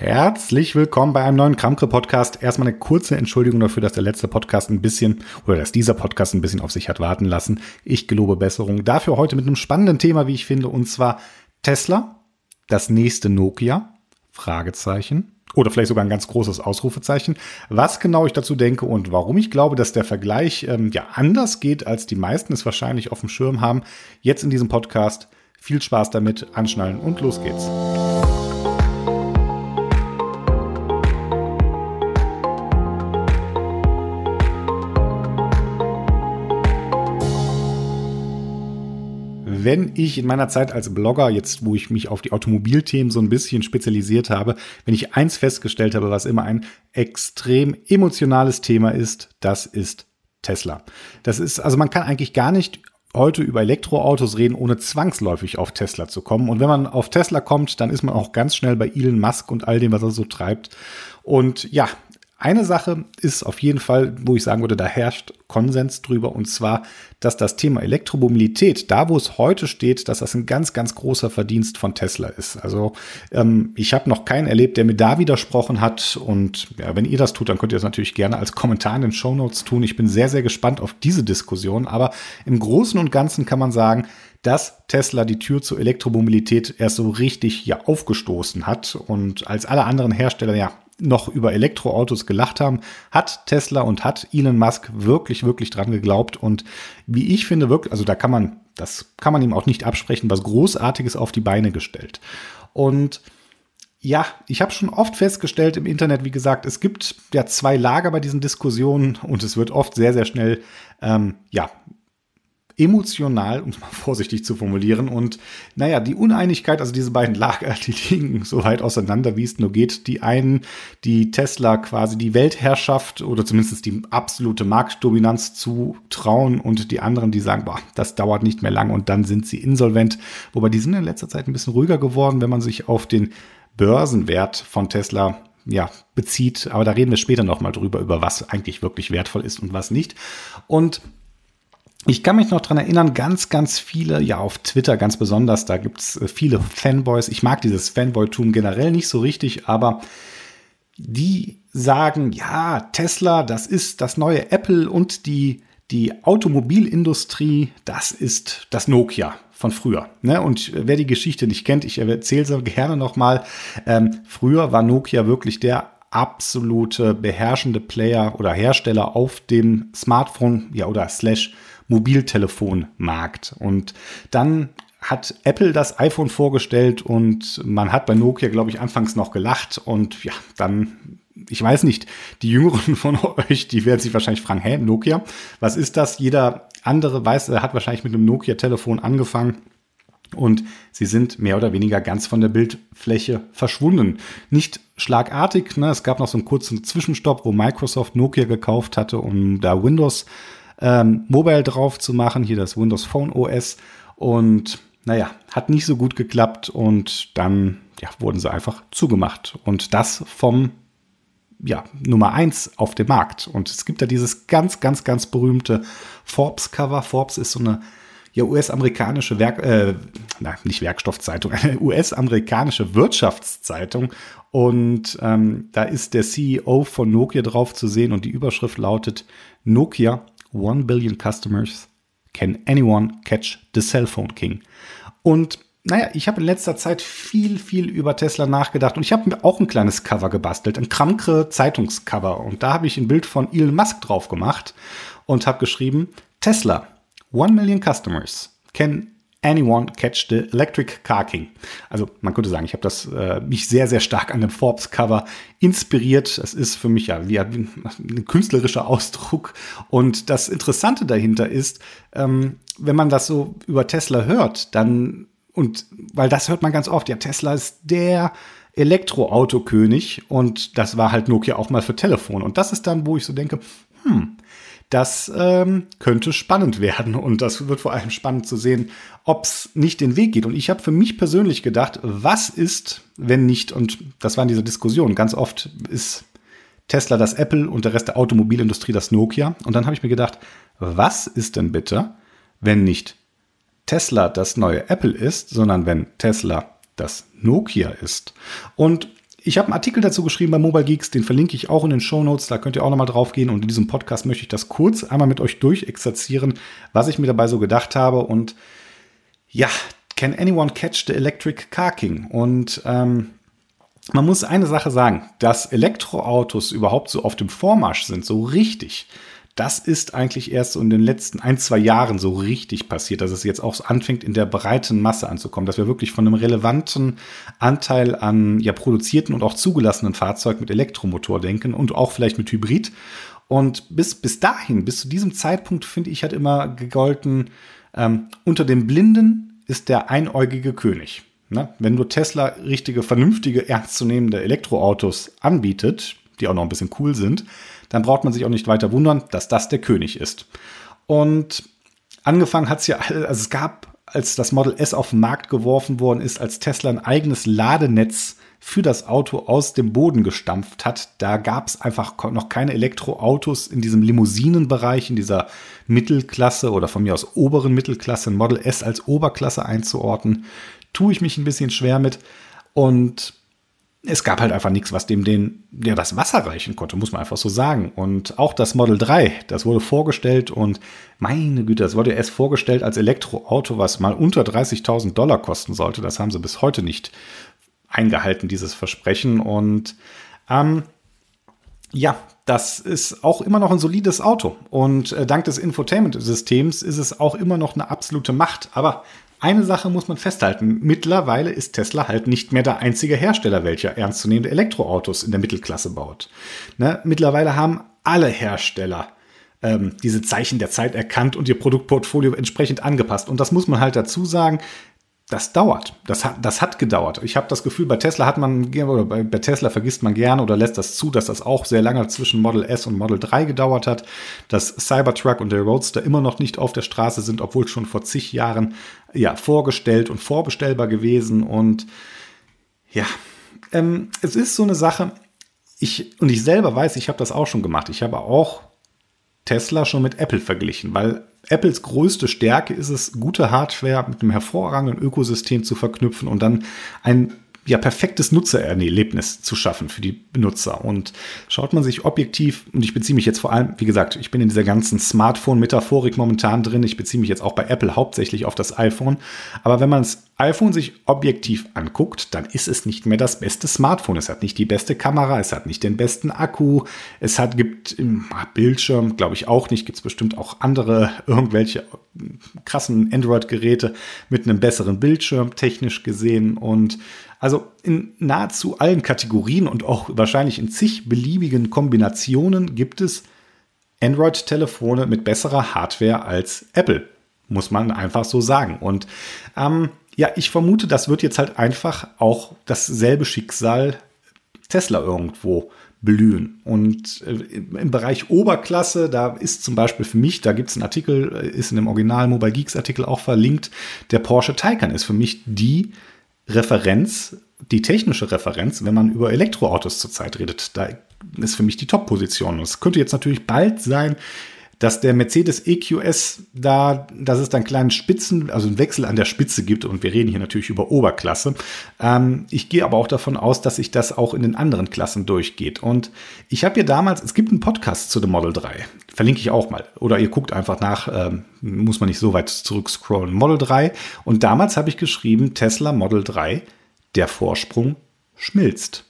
Herzlich willkommen bei einem neuen Kramke-Podcast. Erstmal eine kurze Entschuldigung dafür, dass der letzte Podcast ein bisschen oder dass dieser Podcast ein bisschen auf sich hat warten lassen. Ich gelobe Besserung. Dafür heute mit einem spannenden Thema, wie ich finde, und zwar Tesla, das nächste Nokia, Fragezeichen. Oder vielleicht sogar ein ganz großes Ausrufezeichen. Was genau ich dazu denke und warum ich glaube, dass der Vergleich ähm, ja anders geht, als die meisten es wahrscheinlich auf dem Schirm haben. Jetzt in diesem Podcast. Viel Spaß damit, anschnallen und los geht's. Wenn ich in meiner Zeit als Blogger, jetzt wo ich mich auf die Automobilthemen so ein bisschen spezialisiert habe, wenn ich eins festgestellt habe, was immer ein extrem emotionales Thema ist, das ist Tesla. Das ist, also man kann eigentlich gar nicht heute über Elektroautos reden, ohne zwangsläufig auf Tesla zu kommen. Und wenn man auf Tesla kommt, dann ist man auch ganz schnell bei Elon Musk und all dem, was er so treibt. Und ja, eine Sache ist auf jeden Fall, wo ich sagen würde, da herrscht Konsens drüber, und zwar, dass das Thema Elektromobilität, da wo es heute steht, dass das ein ganz, ganz großer Verdienst von Tesla ist. Also ähm, ich habe noch keinen erlebt, der mir da widersprochen hat. Und ja, wenn ihr das tut, dann könnt ihr das natürlich gerne als Kommentar in den Show Notes tun. Ich bin sehr, sehr gespannt auf diese Diskussion. Aber im Großen und Ganzen kann man sagen, dass Tesla die Tür zur Elektromobilität erst so richtig ja aufgestoßen hat und als alle anderen Hersteller ja noch über Elektroautos gelacht haben, hat Tesla und hat Elon Musk wirklich, wirklich dran geglaubt. Und wie ich finde, wirklich, also da kann man, das kann man ihm auch nicht absprechen, was Großartiges auf die Beine gestellt. Und ja, ich habe schon oft festgestellt im Internet, wie gesagt, es gibt ja zwei Lager bei diesen Diskussionen und es wird oft sehr, sehr schnell ähm, ja, emotional, um es mal vorsichtig zu formulieren. Und naja, die Uneinigkeit, also diese beiden Lager, die liegen so weit auseinander, wie es nur geht. Die einen, die Tesla quasi die Weltherrschaft oder zumindest die absolute Marktdominanz zutrauen und die anderen, die sagen, boah, das dauert nicht mehr lang und dann sind sie insolvent. Wobei die sind in letzter Zeit ein bisschen ruhiger geworden, wenn man sich auf den Börsenwert von Tesla ja, bezieht. Aber da reden wir später nochmal drüber, über was eigentlich wirklich wertvoll ist und was nicht. Und ich kann mich noch dran erinnern, ganz, ganz viele, ja auf Twitter ganz besonders, da gibt's äh, viele Fanboys. Ich mag dieses Fanboy-Tum generell nicht so richtig, aber die sagen, ja, Tesla, das ist das neue Apple und die, die Automobilindustrie, das ist das Nokia von früher. Ne? Und wer die Geschichte nicht kennt, ich erzähle sie gerne nochmal. Ähm, früher war Nokia wirklich der absolute beherrschende Player oder Hersteller auf dem Smartphone, ja, oder slash Mobiltelefonmarkt. Und dann hat Apple das iPhone vorgestellt und man hat bei Nokia, glaube ich, anfangs noch gelacht und ja, dann, ich weiß nicht, die Jüngeren von euch, die werden sich wahrscheinlich fragen, hä, Nokia, was ist das? Jeder andere weiß, er hat wahrscheinlich mit einem Nokia-Telefon angefangen. Und sie sind mehr oder weniger ganz von der Bildfläche verschwunden. Nicht schlagartig, ne? es gab noch so einen kurzen Zwischenstopp, wo Microsoft Nokia gekauft hatte, um da Windows ähm, Mobile drauf zu machen, hier das Windows Phone OS. Und naja, hat nicht so gut geklappt und dann ja, wurden sie einfach zugemacht. Und das vom ja, Nummer eins auf dem Markt. Und es gibt da dieses ganz, ganz, ganz berühmte Forbes-Cover. Forbes ist so eine ja, US-amerikanische Werk, äh, na, nicht Werkstoffzeitung, eine US-amerikanische Wirtschaftszeitung. Und ähm, da ist der CEO von Nokia drauf zu sehen und die Überschrift lautet Nokia 1 billion customers. Can anyone catch the cell phone king? Und naja, ich habe in letzter Zeit viel, viel über Tesla nachgedacht und ich habe mir auch ein kleines Cover gebastelt, ein Kramkre Zeitungscover. Und da habe ich ein Bild von Elon Musk drauf gemacht und habe geschrieben, Tesla, 1 million customers can Anyone Catch the Electric Car King. Also man könnte sagen, ich habe das äh, mich sehr, sehr stark an dem Forbes-Cover inspiriert. Es ist für mich ja wie ein, ein künstlerischer Ausdruck. Und das Interessante dahinter ist, ähm, wenn man das so über Tesla hört, dann, und weil das hört man ganz oft, ja, Tesla ist der Elektroautokönig und das war halt Nokia auch mal für Telefon. Und das ist dann, wo ich so denke, hm, das ähm, könnte spannend werden und das wird vor allem spannend zu sehen, ob es nicht den Weg geht. Und ich habe für mich persönlich gedacht, was ist, wenn nicht, und das war in dieser Diskussion, ganz oft ist Tesla das Apple und der Rest der Automobilindustrie das Nokia. Und dann habe ich mir gedacht, was ist denn bitte, wenn nicht Tesla das neue Apple ist, sondern wenn Tesla das Nokia ist? Und ich habe einen Artikel dazu geschrieben bei Mobile Geeks, den verlinke ich auch in den Show Notes. Da könnt ihr auch nochmal drauf gehen. Und in diesem Podcast möchte ich das kurz einmal mit euch durchexerzieren, was ich mir dabei so gedacht habe. Und ja, can anyone catch the electric car king? Und ähm, man muss eine Sache sagen, dass Elektroautos überhaupt so auf dem Vormarsch sind, so richtig. Das ist eigentlich erst so in den letzten ein, zwei Jahren so richtig passiert, dass es jetzt auch anfängt, in der breiten Masse anzukommen, dass wir wirklich von einem relevanten Anteil an ja produzierten und auch zugelassenen Fahrzeugen mit Elektromotor denken und auch vielleicht mit Hybrid. Und bis, bis dahin, bis zu diesem Zeitpunkt, finde ich, hat immer gegolten, ähm, unter dem Blinden ist der einäugige König. Ne? Wenn nur Tesla richtige, vernünftige, ernstzunehmende Elektroautos anbietet, die auch noch ein bisschen cool sind, dann braucht man sich auch nicht weiter wundern, dass das der König ist. Und angefangen hat es ja, also es gab, als das Model S auf den Markt geworfen worden ist, als Tesla ein eigenes Ladenetz für das Auto aus dem Boden gestampft hat. Da gab es einfach noch keine Elektroautos in diesem Limousinenbereich, in dieser Mittelklasse oder von mir aus oberen Mittelklasse, ein Model S als Oberklasse einzuordnen tue ich mich ein bisschen schwer mit. Und es gab halt einfach nichts, was dem den, ja, das Wasser reichen konnte, muss man einfach so sagen. Und auch das Model 3, das wurde vorgestellt und meine Güte, das wurde erst vorgestellt als Elektroauto, was mal unter 30.000 Dollar kosten sollte. Das haben sie bis heute nicht eingehalten, dieses Versprechen. Und ähm, ja, das ist auch immer noch ein solides Auto. Und äh, dank des Infotainment-Systems ist es auch immer noch eine absolute Macht. Aber eine Sache muss man festhalten. Mittlerweile ist Tesla halt nicht mehr der einzige Hersteller, welcher ernstzunehmende Elektroautos in der Mittelklasse baut. Ne? Mittlerweile haben alle Hersteller ähm, diese Zeichen der Zeit erkannt und ihr Produktportfolio entsprechend angepasst. Und das muss man halt dazu sagen das dauert. Das hat, das hat gedauert. Ich habe das Gefühl, bei Tesla hat man, oder bei, bei, Tesla vergisst man gerne oder lässt das zu, dass das auch sehr lange zwischen Model S und Model 3 gedauert hat, dass Cybertruck und der Roadster immer noch nicht auf der Straße sind, obwohl schon vor zig Jahren ja vorgestellt und vorbestellbar gewesen. Und ja, ähm, es ist so eine Sache. Ich, und ich selber weiß, ich habe das auch schon gemacht. Ich habe auch Tesla schon mit Apple verglichen, weil Apples größte Stärke ist es, gute Hardware mit einem hervorragenden Ökosystem zu verknüpfen und dann ein ja, perfektes Nutzererlebnis zu schaffen für die Benutzer. Und schaut man sich objektiv, und ich beziehe mich jetzt vor allem, wie gesagt, ich bin in dieser ganzen Smartphone-Metaphorik momentan drin, ich beziehe mich jetzt auch bei Apple hauptsächlich auf das iPhone, aber wenn man das iPhone sich objektiv anguckt, dann ist es nicht mehr das beste Smartphone. Es hat nicht die beste Kamera, es hat nicht den besten Akku, es hat, gibt Bildschirm, glaube ich auch nicht, gibt es bestimmt auch andere, irgendwelche krassen Android-Geräte mit einem besseren Bildschirm, technisch gesehen. Und also in nahezu allen Kategorien und auch wahrscheinlich in zig beliebigen Kombinationen gibt es Android-Telefone mit besserer Hardware als Apple. Muss man einfach so sagen. Und ähm, ja, ich vermute, das wird jetzt halt einfach auch dasselbe Schicksal Tesla irgendwo blühen. Und äh, im Bereich Oberklasse, da ist zum Beispiel für mich, da gibt es einen Artikel, äh, ist in dem Original Mobile Geeks Artikel auch verlinkt, der Porsche Taycan ist für mich die Referenz, die technische Referenz, wenn man über Elektroautos zurzeit redet. Da ist für mich die Top-Position. Es könnte jetzt natürlich bald sein, dass der Mercedes EQS da, dass es dann kleinen Spitzen, also einen Wechsel an der Spitze gibt und wir reden hier natürlich über Oberklasse. Ähm, ich gehe aber auch davon aus, dass sich das auch in den anderen Klassen durchgeht. Und ich habe hier damals, es gibt einen Podcast zu dem Model 3, verlinke ich auch mal. Oder ihr guckt einfach nach, ähm, muss man nicht so weit zurückscrollen. Model 3. Und damals habe ich geschrieben, Tesla Model 3, der Vorsprung schmilzt.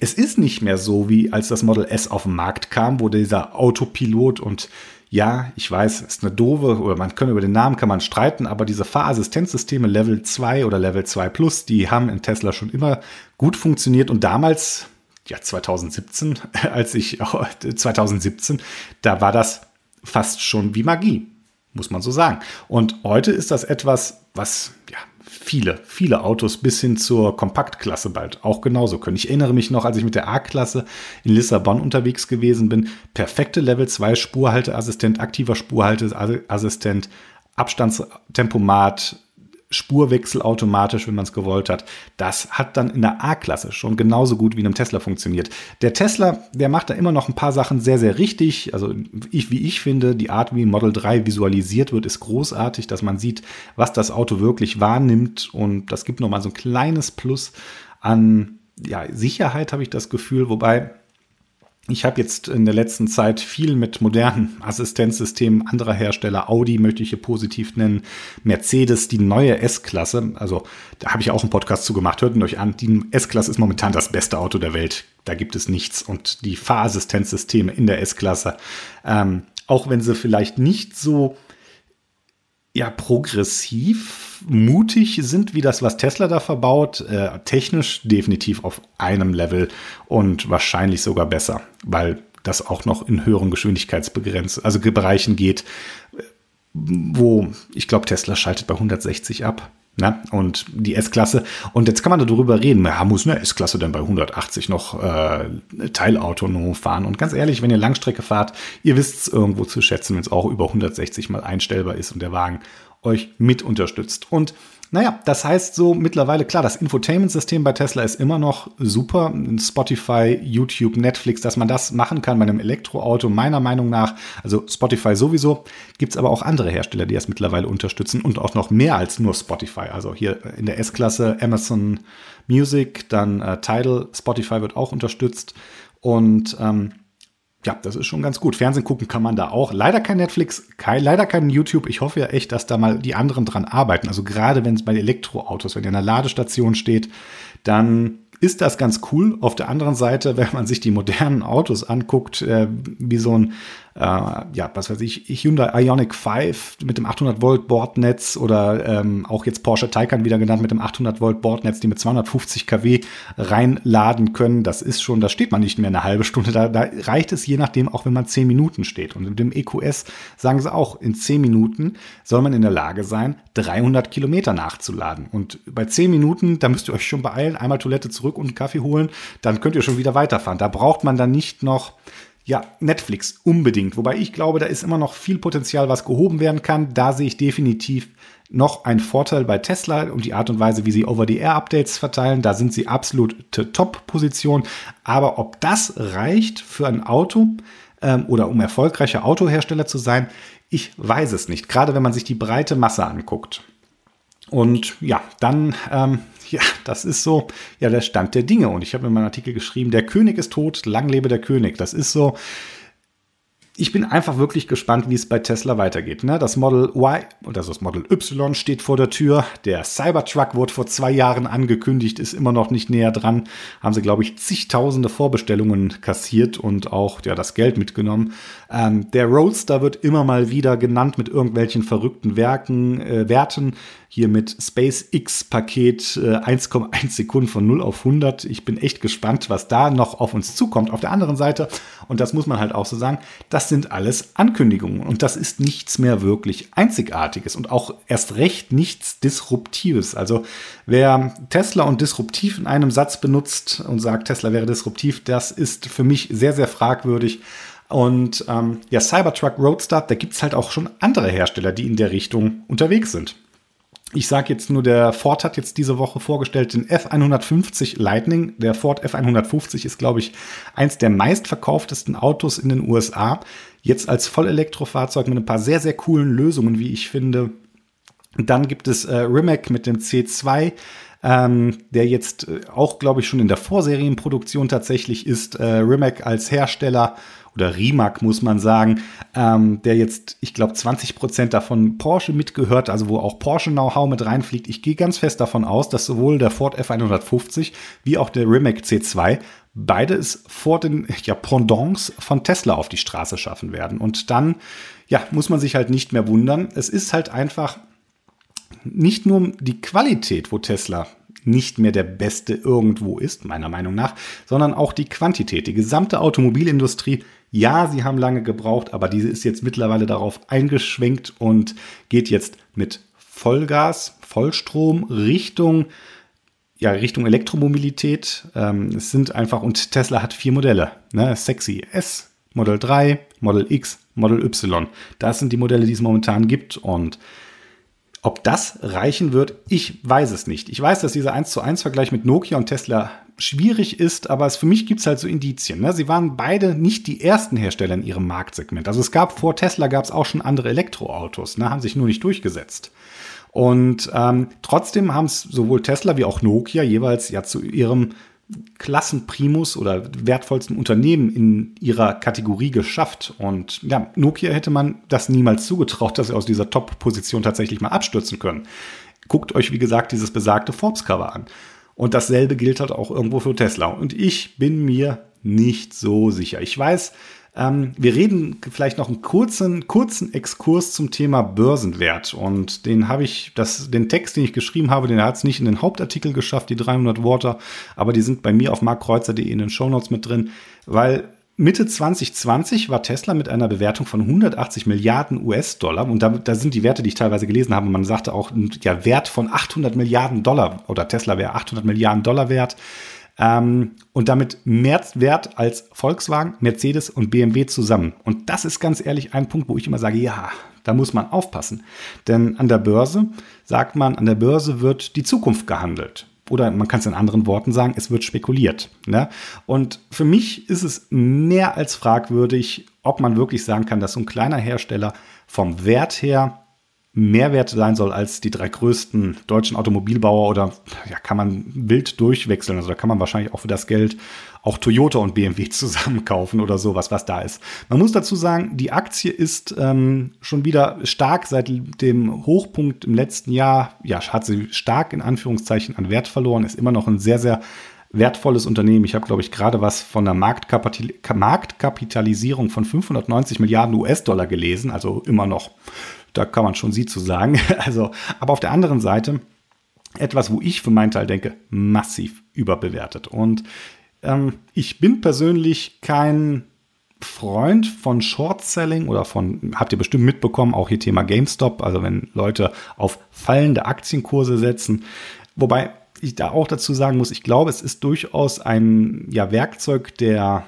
Es ist nicht mehr so, wie als das Model S auf den Markt kam, wo dieser Autopilot und ja, ich weiß, ist eine doofe, oder man kann über den Namen kann man streiten, aber diese Fahrassistenzsysteme Level 2 oder Level 2 Plus, die haben in Tesla schon immer gut funktioniert. Und damals, ja, 2017, als ich, 2017, da war das fast schon wie Magie, muss man so sagen. Und heute ist das etwas, was, ja, viele, viele Autos bis hin zur Kompaktklasse bald auch genauso können. Ich erinnere mich noch, als ich mit der A-Klasse in Lissabon unterwegs gewesen bin, perfekte Level 2 Spurhalteassistent, aktiver Spurhalteassistent, Abstandstempomat, Spurwechsel automatisch, wenn man es gewollt hat. Das hat dann in der A-Klasse schon genauso gut wie in einem Tesla funktioniert. Der Tesla, der macht da immer noch ein paar Sachen sehr, sehr richtig. Also ich, wie ich finde, die Art, wie Model 3 visualisiert wird, ist großartig, dass man sieht, was das Auto wirklich wahrnimmt. Und das gibt nochmal so ein kleines Plus an ja, Sicherheit habe ich das Gefühl, wobei ich habe jetzt in der letzten Zeit viel mit modernen Assistenzsystemen anderer Hersteller, Audi möchte ich hier positiv nennen, Mercedes, die neue S-Klasse, also da habe ich auch einen Podcast zu gemacht, hört ihn euch an, die S-Klasse ist momentan das beste Auto der Welt, da gibt es nichts. Und die Fahrassistenzsysteme in der S-Klasse, ähm, auch wenn sie vielleicht nicht so ja progressiv, mutig sind, wie das, was Tesla da verbaut. Äh, technisch definitiv auf einem Level und wahrscheinlich sogar besser, weil das auch noch in höheren Geschwindigkeitsbegrenz, also Bereichen geht, wo ich glaube, Tesla schaltet bei 160 ab. Ne? Und die S-Klasse. Und jetzt kann man darüber reden, ja, muss eine S-Klasse denn bei 180 noch äh, teilautonom fahren? Und ganz ehrlich, wenn ihr Langstrecke fahrt, ihr wisst es irgendwo zu schätzen, wenn es auch über 160 mal einstellbar ist und der Wagen euch mit unterstützt. Und naja, das heißt so mittlerweile, klar, das Infotainment-System bei Tesla ist immer noch super. Spotify, YouTube, Netflix, dass man das machen kann bei einem Elektroauto, meiner Meinung nach. Also Spotify sowieso. Gibt es aber auch andere Hersteller, die das mittlerweile unterstützen und auch noch mehr als nur Spotify. Also hier in der S-Klasse Amazon Music, dann äh, Tidal, Spotify wird auch unterstützt. Und ähm, ja, das ist schon ganz gut. Fernsehen gucken kann man da auch. Leider kein Netflix, kein, leider kein YouTube. Ich hoffe ja echt, dass da mal die anderen dran arbeiten. Also gerade wenn es bei Elektroautos, wenn ihr in einer Ladestation steht, dann ist das ganz cool. Auf der anderen Seite, wenn man sich die modernen Autos anguckt, äh, wie so ein äh, ja, was weiß ich, Hyundai Ionic 5 mit dem 800 Volt Bordnetz oder ähm, auch jetzt Porsche Taycan wieder genannt mit dem 800 Volt Bordnetz, die mit 250 kW reinladen können. Das ist schon, da steht man nicht mehr eine halbe Stunde. Da, da reicht es je nachdem auch, wenn man 10 Minuten steht. Und mit dem EQS sagen sie auch, in 10 Minuten soll man in der Lage sein, 300 Kilometer nachzuladen. Und bei 10 Minuten, da müsst ihr euch schon beeilen, einmal Toilette zurück und einen Kaffee holen, dann könnt ihr schon wieder weiterfahren. Da braucht man dann nicht noch ja, Netflix unbedingt. Wobei ich glaube, da ist immer noch viel Potenzial, was gehoben werden kann. Da sehe ich definitiv noch einen Vorteil bei Tesla und die Art und Weise, wie sie Over-the-Air-Updates verteilen. Da sind sie absolute Top-Position. Aber ob das reicht für ein Auto ähm, oder um erfolgreicher Autohersteller zu sein, ich weiß es nicht. Gerade wenn man sich die breite Masse anguckt. Und ja, dann ähm, ja, das ist so, ja, der Stand der Dinge. Und ich habe in meinem Artikel geschrieben, der König ist tot, lang lebe der König. Das ist so, ich bin einfach wirklich gespannt, wie es bei Tesla weitergeht. Ne? Das Model Y, also das Model Y steht vor der Tür. Der Cybertruck wurde vor zwei Jahren angekündigt, ist immer noch nicht näher dran. Haben sie, glaube ich, zigtausende Vorbestellungen kassiert und auch ja, das Geld mitgenommen. Ähm, der Roadster wird immer mal wieder genannt mit irgendwelchen verrückten Werken, äh, Werten. Hier mit SpaceX-Paket äh, 1,1 Sekunden von 0 auf 100. Ich bin echt gespannt, was da noch auf uns zukommt. Auf der anderen Seite, und das muss man halt auch so sagen, das sind alles Ankündigungen. Und das ist nichts mehr wirklich Einzigartiges und auch erst recht nichts Disruptives. Also wer Tesla und disruptiv in einem Satz benutzt und sagt, Tesla wäre disruptiv, das ist für mich sehr, sehr fragwürdig. Und ähm, ja, Cybertruck Roadster, da gibt es halt auch schon andere Hersteller, die in der Richtung unterwegs sind. Ich sage jetzt nur, der Ford hat jetzt diese Woche vorgestellt den F150 Lightning. Der Ford F150 ist, glaube ich, eins der meistverkauftesten Autos in den USA. Jetzt als Vollelektrofahrzeug mit ein paar sehr, sehr coolen Lösungen, wie ich finde. dann gibt es äh, Rimac mit dem C2 ähm, der jetzt äh, auch, glaube ich, schon in der Vorserienproduktion tatsächlich ist. Äh, Rimac als Hersteller oder Rimac muss man sagen, ähm, der jetzt, ich glaube, 20 Prozent davon Porsche mitgehört, also wo auch Porsche Know-how mit reinfliegt. Ich gehe ganz fest davon aus, dass sowohl der Ford F150 wie auch der Rimac C2 beide es vor den ja, Pendants von Tesla auf die Straße schaffen werden. Und dann, ja, muss man sich halt nicht mehr wundern. Es ist halt einfach nicht nur die Qualität, wo Tesla nicht mehr der beste irgendwo ist, meiner Meinung nach, sondern auch die Quantität. Die gesamte Automobilindustrie, ja, sie haben lange gebraucht, aber diese ist jetzt mittlerweile darauf eingeschwenkt und geht jetzt mit Vollgas, Vollstrom Richtung ja, Richtung Elektromobilität. Ähm, es sind einfach, und Tesla hat vier Modelle. Ne? Sexy S, Model 3, Model X, Model Y. Das sind die Modelle, die es momentan gibt. Und ob das reichen wird, ich weiß es nicht. Ich weiß, dass dieser 1 zu 1 Vergleich mit Nokia und Tesla schwierig ist, aber es, für mich gibt es halt so Indizien. Ne? Sie waren beide nicht die ersten Hersteller in ihrem Marktsegment. Also es gab vor Tesla gab es auch schon andere Elektroautos, ne? haben sich nur nicht durchgesetzt. Und ähm, trotzdem haben es sowohl Tesla wie auch Nokia jeweils ja zu ihrem Klassenprimus oder wertvollsten Unternehmen in ihrer Kategorie geschafft. Und ja, Nokia hätte man das niemals zugetraut, dass sie aus dieser Top-Position tatsächlich mal abstürzen können. Guckt euch, wie gesagt, dieses besagte Forbes-Cover an. Und dasselbe gilt halt auch irgendwo für Tesla. Und ich bin mir nicht so sicher. Ich weiß, ähm, wir reden vielleicht noch einen kurzen, kurzen Exkurs zum Thema Börsenwert. Und den habe ich, das, den Text, den ich geschrieben habe, den hat es nicht in den Hauptartikel geschafft, die 300 Worte, aber die sind bei mir auf markkreuzer.de in den Shownotes mit drin, weil Mitte 2020 war Tesla mit einer Bewertung von 180 Milliarden US-Dollar und da, da, sind die Werte, die ich teilweise gelesen habe. Man sagte auch, ja, Wert von 800 Milliarden Dollar oder Tesla wäre 800 Milliarden Dollar wert ähm, und damit mehr Wert als Volkswagen, Mercedes und BMW zusammen. Und das ist ganz ehrlich ein Punkt, wo ich immer sage, ja, da muss man aufpassen. Denn an der Börse sagt man, an der Börse wird die Zukunft gehandelt. Oder man kann es in anderen Worten sagen, es wird spekuliert. Ne? Und für mich ist es mehr als fragwürdig, ob man wirklich sagen kann, dass so ein kleiner Hersteller vom Wert her Mehrwert sein soll als die drei größten deutschen Automobilbauer oder ja, kann man wild durchwechseln. Also da kann man wahrscheinlich auch für das Geld auch Toyota und BMW zusammenkaufen oder sowas, was da ist. Man muss dazu sagen, die Aktie ist ähm, schon wieder stark seit dem Hochpunkt im letzten Jahr, ja, hat sie stark in Anführungszeichen an Wert verloren, ist immer noch ein sehr, sehr wertvolles Unternehmen. Ich habe, glaube ich, gerade was von der Marktkapitalisierung von 590 Milliarden US-Dollar gelesen, also immer noch da kann man schon sie zu sagen. Also, aber auf der anderen Seite etwas, wo ich für meinen Teil denke, massiv überbewertet. Und ähm, ich bin persönlich kein Freund von Short-Selling oder von, habt ihr bestimmt mitbekommen, auch hier Thema GameStop, also wenn Leute auf fallende Aktienkurse setzen. Wobei ich da auch dazu sagen muss, ich glaube, es ist durchaus ein ja, Werkzeug der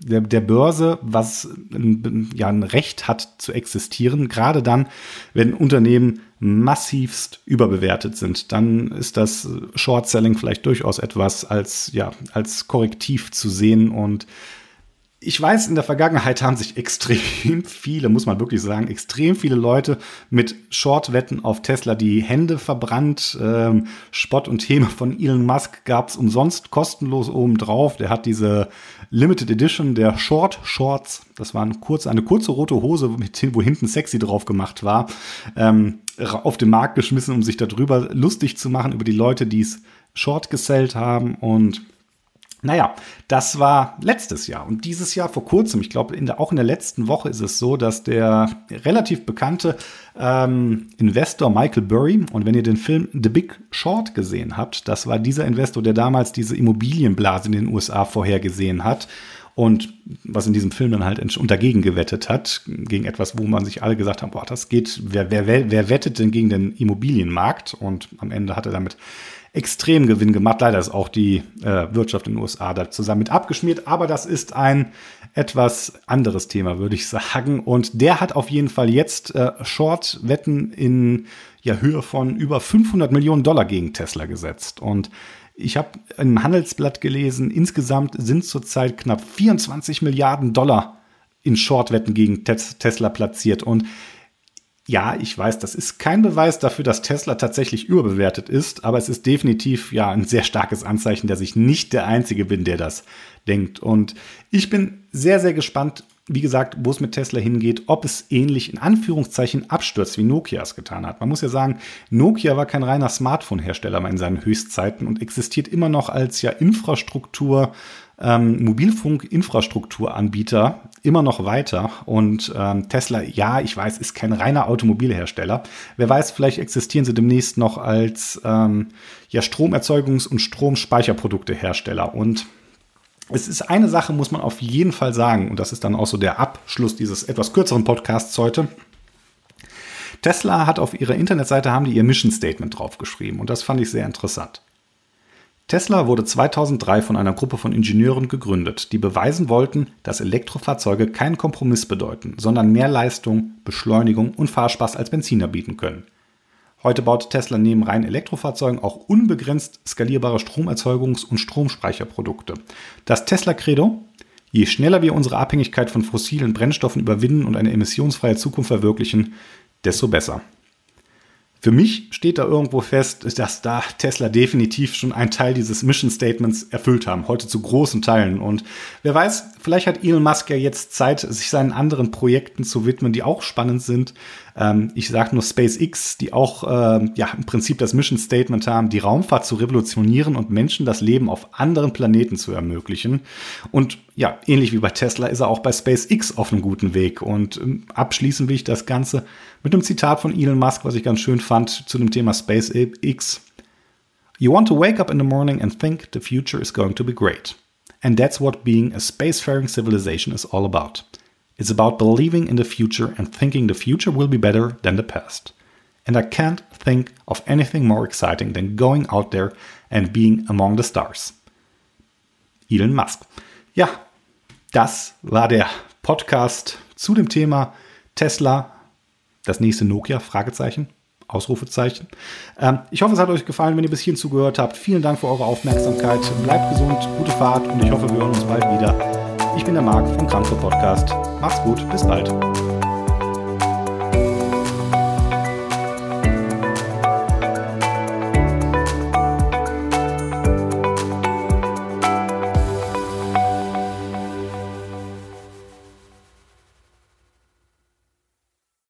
der, der Börse, was ja ein Recht hat zu existieren, gerade dann, wenn Unternehmen massivst überbewertet sind, dann ist das Short Selling vielleicht durchaus etwas als ja als Korrektiv zu sehen und ich weiß, in der Vergangenheit haben sich extrem viele, muss man wirklich sagen, extrem viele Leute mit Short-Wetten auf Tesla die Hände verbrannt. Ähm, Spott und Thema von Elon Musk gab es umsonst kostenlos obendrauf. Der hat diese Limited Edition der Short Shorts, das war ein kurz, eine kurze rote Hose, wo hinten sexy drauf gemacht war, ähm, auf den Markt geschmissen, um sich darüber lustig zu machen, über die Leute, die es short gesellt haben und naja, das war letztes Jahr. Und dieses Jahr vor kurzem, ich glaube, auch in der letzten Woche ist es so, dass der relativ bekannte ähm, Investor Michael Burry, und wenn ihr den Film The Big Short gesehen habt, das war dieser Investor, der damals diese Immobilienblase in den USA vorhergesehen hat und was in diesem Film dann halt dagegen gewettet hat, gegen etwas, wo man sich alle gesagt haben, boah, das geht, wer, wer, wer wettet denn gegen den Immobilienmarkt? Und am Ende hat er damit extrem Gewinn gemacht. Leider ist auch die äh, Wirtschaft in den USA da zusammen mit abgeschmiert, aber das ist ein etwas anderes Thema, würde ich sagen. Und der hat auf jeden Fall jetzt äh, Short-Wetten in ja, Höhe von über 500 Millionen Dollar gegen Tesla gesetzt. Und ich habe im Handelsblatt gelesen, insgesamt sind zurzeit knapp 24 Milliarden Dollar in Short-Wetten gegen Tesla platziert. Und ja, ich weiß, das ist kein Beweis dafür, dass Tesla tatsächlich überbewertet ist, aber es ist definitiv ja ein sehr starkes Anzeichen, dass ich nicht der Einzige bin, der das denkt. Und ich bin sehr, sehr gespannt, wie gesagt, wo es mit Tesla hingeht, ob es ähnlich in Anführungszeichen abstürzt, wie Nokia es getan hat. Man muss ja sagen, Nokia war kein reiner Smartphone-Hersteller in seinen Höchstzeiten und existiert immer noch als ja Infrastruktur, ähm, Mobilfunk-Infrastrukturanbieter immer noch weiter. Und ähm, Tesla, ja, ich weiß, ist kein reiner Automobilhersteller. Wer weiß, vielleicht existieren sie demnächst noch als ähm, ja, Stromerzeugungs- und Stromspeicherproduktehersteller. Und es ist eine Sache, muss man auf jeden Fall sagen, und das ist dann auch so der Abschluss dieses etwas kürzeren Podcasts heute. Tesla hat auf ihrer Internetseite haben die ihr Mission Statement draufgeschrieben und das fand ich sehr interessant. Tesla wurde 2003 von einer Gruppe von Ingenieuren gegründet, die beweisen wollten, dass Elektrofahrzeuge keinen Kompromiss bedeuten, sondern mehr Leistung, Beschleunigung und Fahrspaß als Benziner bieten können. Heute baut Tesla neben reinen Elektrofahrzeugen auch unbegrenzt skalierbare Stromerzeugungs- und Stromspeicherprodukte. Das Tesla-Credo? Je schneller wir unsere Abhängigkeit von fossilen Brennstoffen überwinden und eine emissionsfreie Zukunft verwirklichen, desto besser. Für mich steht da irgendwo fest, dass da Tesla definitiv schon einen Teil dieses Mission Statements erfüllt haben, heute zu großen Teilen. Und wer weiß, vielleicht hat Elon Musk ja jetzt Zeit, sich seinen anderen Projekten zu widmen, die auch spannend sind. Ähm, ich sage nur SpaceX, die auch äh, ja im Prinzip das Mission Statement haben, die Raumfahrt zu revolutionieren und Menschen das Leben auf anderen Planeten zu ermöglichen. Und ja, ähnlich wie bei Tesla ist er auch bei SpaceX auf einem guten Weg. Und ähm, abschließen will ich das Ganze mit einem Zitat von Elon Musk, was ich ganz schön fand zu dem Thema SpaceX. You want to wake up in the morning and think the future is going to be great. And that's what being a spacefaring civilization is all about. It's about believing in the future and thinking the future will be better than the past. And I can't think of anything more exciting than going out there and being among the stars. Elon Musk. Ja, das war der Podcast zu dem Thema Tesla das nächste Nokia? Fragezeichen. Ausrufezeichen. Ähm, ich hoffe, es hat euch gefallen, wenn ihr bis hierhin zugehört habt. Vielen Dank für eure Aufmerksamkeit. Bleibt gesund, gute Fahrt und ich hoffe, wir hören uns bald wieder. Ich bin der Marc vom Kranke Podcast. Macht's gut, bis bald.